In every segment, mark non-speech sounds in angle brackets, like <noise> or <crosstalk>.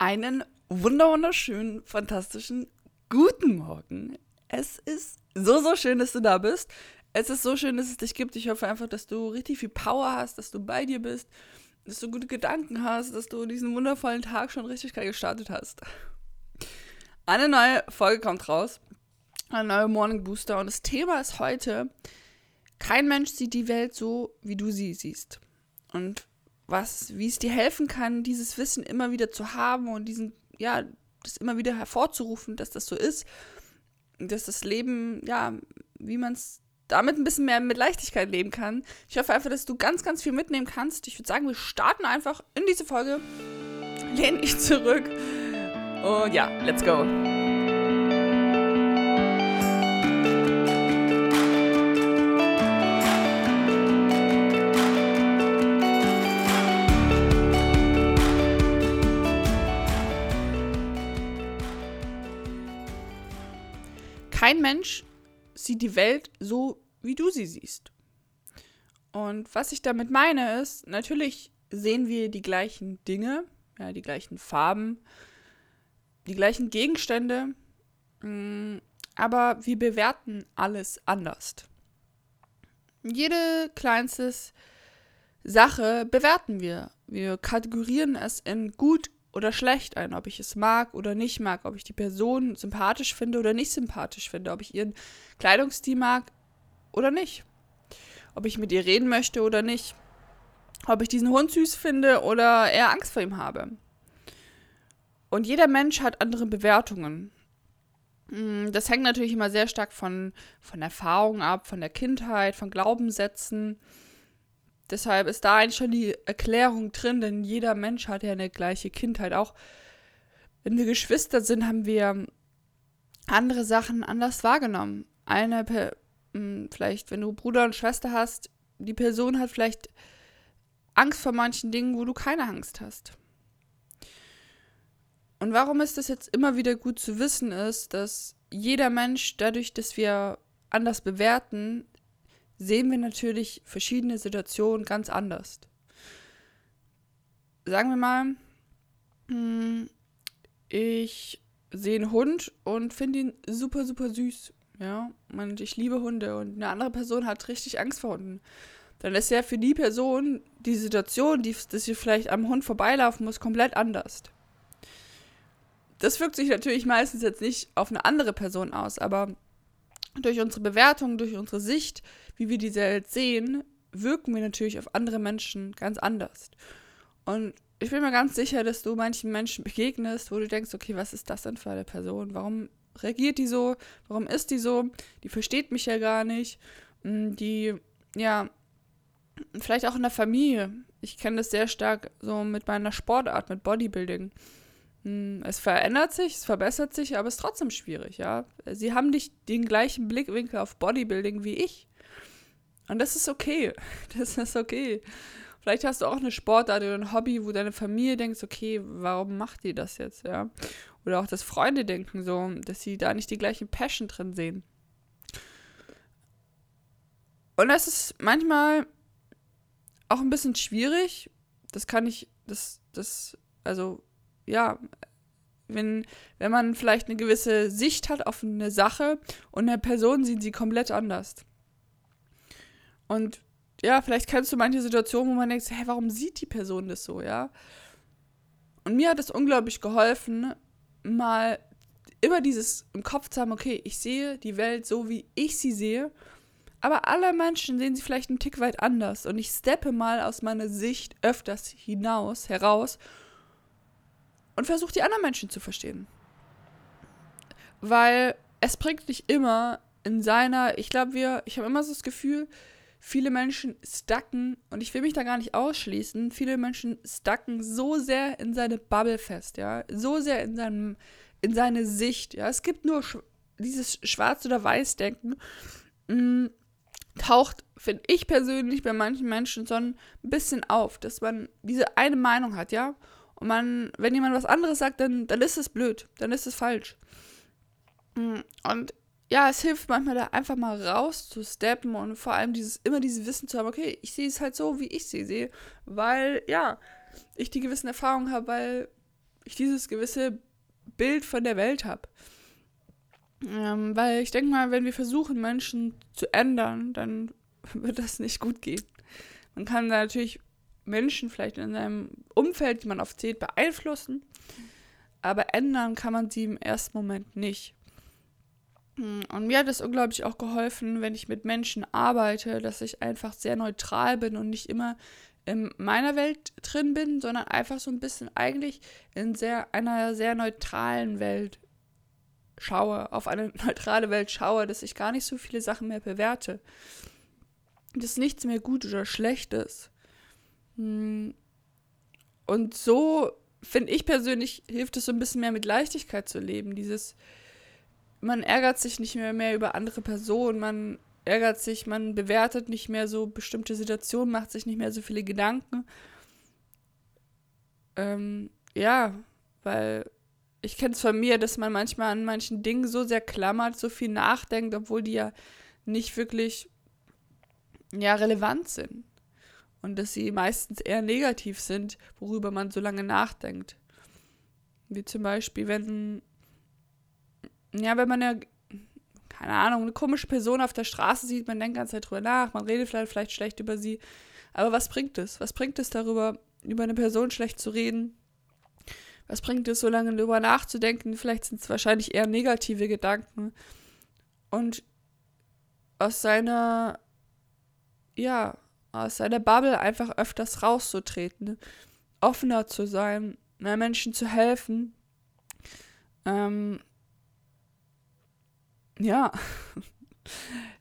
Einen wunderschönen, fantastischen guten Morgen. Es ist so, so schön, dass du da bist. Es ist so schön, dass es dich gibt. Ich hoffe einfach, dass du richtig viel Power hast, dass du bei dir bist, dass du gute Gedanken hast, dass du diesen wundervollen Tag schon richtig geil gestartet hast. Eine neue Folge kommt raus. Ein neuer Morning Booster. Und das Thema ist heute, kein Mensch sieht die Welt so, wie du sie siehst. Und was, wie es dir helfen kann, dieses Wissen immer wieder zu haben und diesen, ja, das immer wieder hervorzurufen, dass das so ist, dass das Leben, ja, wie man es damit ein bisschen mehr mit Leichtigkeit leben kann. Ich hoffe einfach, dass du ganz, ganz viel mitnehmen kannst. Ich würde sagen, wir starten einfach in diese Folge. Lehn dich zurück. Und ja, let's go. Kein Mensch sieht die Welt so, wie du sie siehst. Und was ich damit meine ist, natürlich sehen wir die gleichen Dinge, ja, die gleichen Farben, die gleichen Gegenstände, mm, aber wir bewerten alles anders. Jede kleinste Sache bewerten wir. Wir kategorieren es in gut oder schlecht ein, ob ich es mag oder nicht mag, ob ich die Person sympathisch finde oder nicht sympathisch finde, ob ich ihren Kleidungsstil mag oder nicht, ob ich mit ihr reden möchte oder nicht, ob ich diesen Hund süß finde oder eher Angst vor ihm habe. Und jeder Mensch hat andere Bewertungen. Mm, das hängt natürlich immer sehr stark von, von Erfahrung ab, von der Kindheit, von Glaubenssätzen. Deshalb ist da eigentlich schon die Erklärung drin, denn jeder Mensch hat ja eine gleiche Kindheit. Auch wenn wir Geschwister sind, haben wir andere Sachen anders wahrgenommen. Eine, hm, vielleicht, wenn du Bruder und Schwester hast, die Person hat vielleicht Angst vor manchen Dingen, wo du keine Angst hast. Und warum ist das jetzt immer wieder gut zu wissen, ist, dass jeder Mensch, dadurch, dass wir anders bewerten, sehen wir natürlich verschiedene Situationen ganz anders. Sagen wir mal, hm, ich sehe einen Hund und finde ihn super, super süß. Ja, ich liebe Hunde und eine andere Person hat richtig Angst vor Hunden. Dann ist ja für die Person die Situation, die, dass sie vielleicht am Hund vorbeilaufen muss, komplett anders. Das wirkt sich natürlich meistens jetzt nicht auf eine andere Person aus, aber durch unsere Bewertung, durch unsere Sicht, wie wir die Welt sehen, wirken wir natürlich auf andere Menschen ganz anders. Und ich bin mir ganz sicher, dass du manchen Menschen begegnest, wo du denkst, okay, was ist das denn für eine Person? Warum reagiert die so? Warum ist die so? Die versteht mich ja gar nicht. Mm, die, ja, vielleicht auch in der Familie. Ich kenne das sehr stark so mit meiner Sportart, mit Bodybuilding. Hm, es verändert sich, es verbessert sich, aber es ist trotzdem schwierig, ja. Sie haben nicht den gleichen Blickwinkel auf Bodybuilding wie ich. Und das ist okay. <laughs> Das ist okay. Vielleicht hast du auch eine Sportart oder ein Hobby, wo deine Familie denkt, okay, warum macht die das jetzt, ja? Oder auch, dass Freunde denken so, dass sie da nicht die gleichen Passion drin sehen. Und das ist manchmal auch ein bisschen schwierig. Das kann ich, das, das, also ja, wenn, wenn man vielleicht eine gewisse Sicht hat auf eine Sache und eine Person sieht sie komplett anders. Und ja, vielleicht kennst du manche Situationen, wo man denkt, hä, warum sieht die Person das so, ja? Und mir hat es unglaublich geholfen, mal immer dieses im Kopf zu haben, okay, ich sehe die Welt so, wie ich sie sehe, aber alle Menschen sehen sie vielleicht einen Tick weit anders und ich steppe mal aus meiner Sicht öfters hinaus, heraus und versucht die anderen Menschen zu verstehen. Weil es bringt nicht immer in seiner, ich glaube, wir, ich habe immer so das Gefühl, viele Menschen stacken, und ich will mich da gar nicht ausschließen, viele Menschen stacken so sehr in seine Bubble fest, ja, so sehr in seinem, in seine Sicht, ja. Es gibt nur sch dieses Schwarz- oder Weiß-Denken, mm, taucht, finde ich persönlich, bei manchen Menschen so ein bisschen auf, dass man diese eine Meinung hat, ja. Und man, wenn jemand was anderes sagt, dann, dann ist es blöd, dann ist es falsch. Mm, und ja, es hilft manchmal da einfach mal raus zu steppen und vor allem dieses, immer dieses Wissen zu haben, okay, ich sehe es halt so, wie ich sie sehe, weil, ja, ich die gewissen Erfahrungen habe, weil ich dieses gewisse Bild von der Welt habe. Ähm, weil ich denke mal, wenn wir versuchen, Menschen zu ändern, dann <laughs> wird das nicht gut gehen. Man kann da natürlich Menschen vielleicht in seinem Umfeld, die man oft sieht, beeinflussen, aber ändern kann man sie im ersten Moment nicht. Hm, und mir hat es unglaublich auch geholfen, wenn ich mit Menschen arbeite, dass ich einfach sehr neutral bin und nicht immer in meiner Welt drin bin, sondern einfach so ein bisschen eigentlich in sehr, einer sehr neutralen Welt schaue, auf eine <laughs> neutrale Welt schaue, dass ich gar nicht so viele Sachen mehr bewerte. Dass nichts mehr gut oder schlecht ist. Hm. Und so, finde ich persönlich, hilft es so ein bisschen mehr mit Leichtigkeit zu leben. Dieses, man ärgert sich nicht mehr, mehr über andere Personen, man ärgert sich, man bewertet nicht mehr so bestimmte Situationen, macht sich nicht mehr so viele Gedanken. Ähm, ja, weil ich kenne es von mir, dass man manchmal an manchen Dingen so sehr klammert, so viel nachdenkt, obwohl die ja nicht wirklich ja, relevant sind. Und dass sie meistens eher negativ sind, worüber man so lange nachdenkt. Wie zum Beispiel, wenn ja, wenn man eine, keine Ahnung, eine komische Person auf der Straße sieht, man denkt die ganze Zeit drüber nach, man redet vielleicht, vielleicht schlecht über sie. Aber was bringt es? Was bringt es darüber, über eine Person schlecht zu reden? Was bringt es, so lange darüber nachzudenken? Vielleicht sind es wahrscheinlich eher negative Gedanken. Und aus seiner, ja, aus seiner Bubble einfach öfters rauszutreten, offener zu sein, mehr Menschen zu helfen, ähm, ja. <laughs>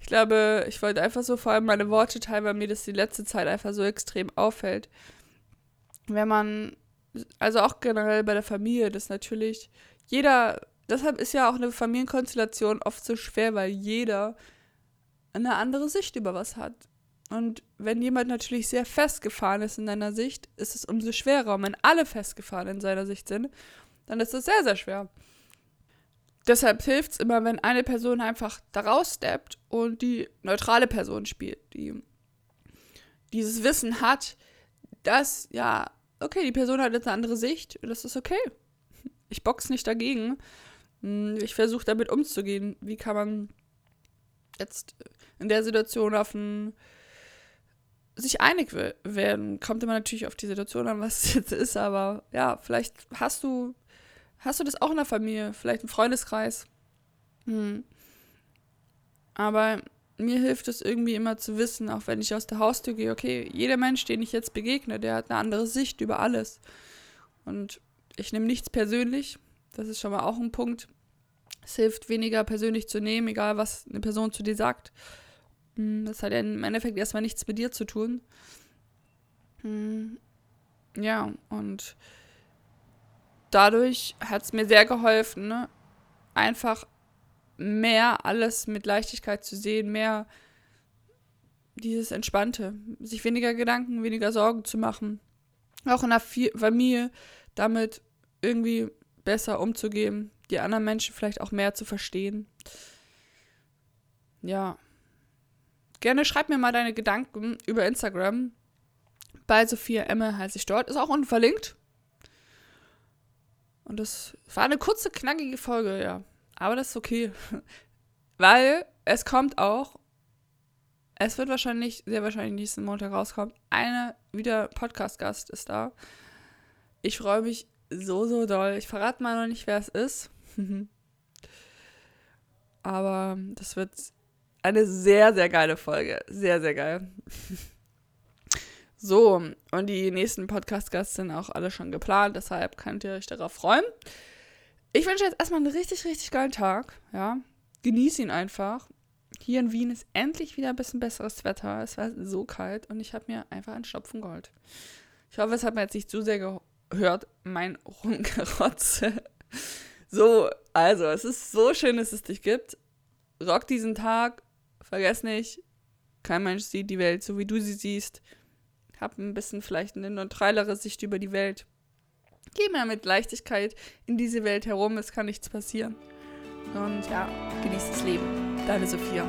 Ich glaube, ich wollte einfach so vor allem meine Worte teilen, weil mir das die letzte Zeit einfach so extrem auffällt. Wenn man, also auch generell bei der Familie, das natürlich jeder, deshalb ist ja auch eine Familienkonstellation oft so schwer, weil jeder eine andere Sicht über was hat. Und wenn jemand natürlich sehr festgefahren ist in seiner Sicht, ist es umso schwerer. Und wenn alle festgefahren in seiner Sicht sind, dann ist es sehr, sehr schwer. Deshalb hilft es immer, wenn eine Person einfach da raussteppt und die neutrale Person spielt, die dieses Wissen hat, dass, ja, okay, die Person hat jetzt eine andere Sicht und das ist okay. Ich box nicht dagegen. Hm, ich versuche damit umzugehen. Wie kann man jetzt in der Situation auf ein sich einig werden. Kommt immer natürlich auf die Situation an, was es <laughs> jetzt ist, aber ja, vielleicht hast du Hast du das auch in der Familie? Vielleicht im Freundeskreis? Hm. Aber mir hilft es irgendwie immer zu wissen, auch wenn ich aus der Haustür gehe, okay, jeder Mensch, den ich jetzt begegne, der hat eine andere Sicht über alles. Und ich nehme nichts persönlich. Das ist schon mal auch ein Punkt. Es hilft weniger persönlich zu nehmen, egal was eine Person zu dir sagt. Hm, das hat ja im Endeffekt erstmal nichts mit dir zu tun. Hm. Ja, und dadurch hat es mir sehr geholfen, ne? einfach mehr alles mit Leichtigkeit zu sehen, mehr dieses Entspannte, sich weniger Gedanken, weniger Sorgen zu machen. Auch in der Familie damit irgendwie besser umzugehen, die anderen Menschen vielleicht auch mehr zu verstehen. Ja. Gerne schreib mir mal deine Gedanken über Instagram. Bei Sophia Emme heiße ich dort. Ist auch unverlinkt. Und das war eine kurze, knackige Folge, ja. Aber das ist okay. <laughs> Weil es kommt auch, es wird wahrscheinlich, sehr wahrscheinlich nächsten Montag rauskommen, eine wieder Podcast-Gast ist da. Ich freue mich so, so doll. Ich verrate mal noch nicht, wer es ist. <laughs> Aber das wird eine sehr, sehr geile Folge. Sehr, sehr geil. <laughs> So, und die nächsten Podcast-Gasts sind auch alle schon geplant, deshalb könnt ihr euch darauf freuen. Ich wünsche jetzt erstmal einen richtig, richtig geilen Tag. Ja, genieß ihn einfach. Hier in Wien ist endlich wieder ein bisschen besseres Wetter. Es war so kalt und ich habe mir einfach einen Schnupfen geholt. Ich hoffe, es hat mir jetzt nicht zu sehr gehört, mein <laughs> Rumgerotze. So, also, es ist so schön, dass es dich gibt. Rock diesen Tag. Vergiss nicht, kein Mensch sieht die Welt so, wie du sie siehst habe ein bisschen vielleicht eine neutralere Sicht über die Welt. Geh mal mit Leichtigkeit in diese Welt herum, es kann nichts passieren. Und ja, genieß das Leben. Deine Sophia.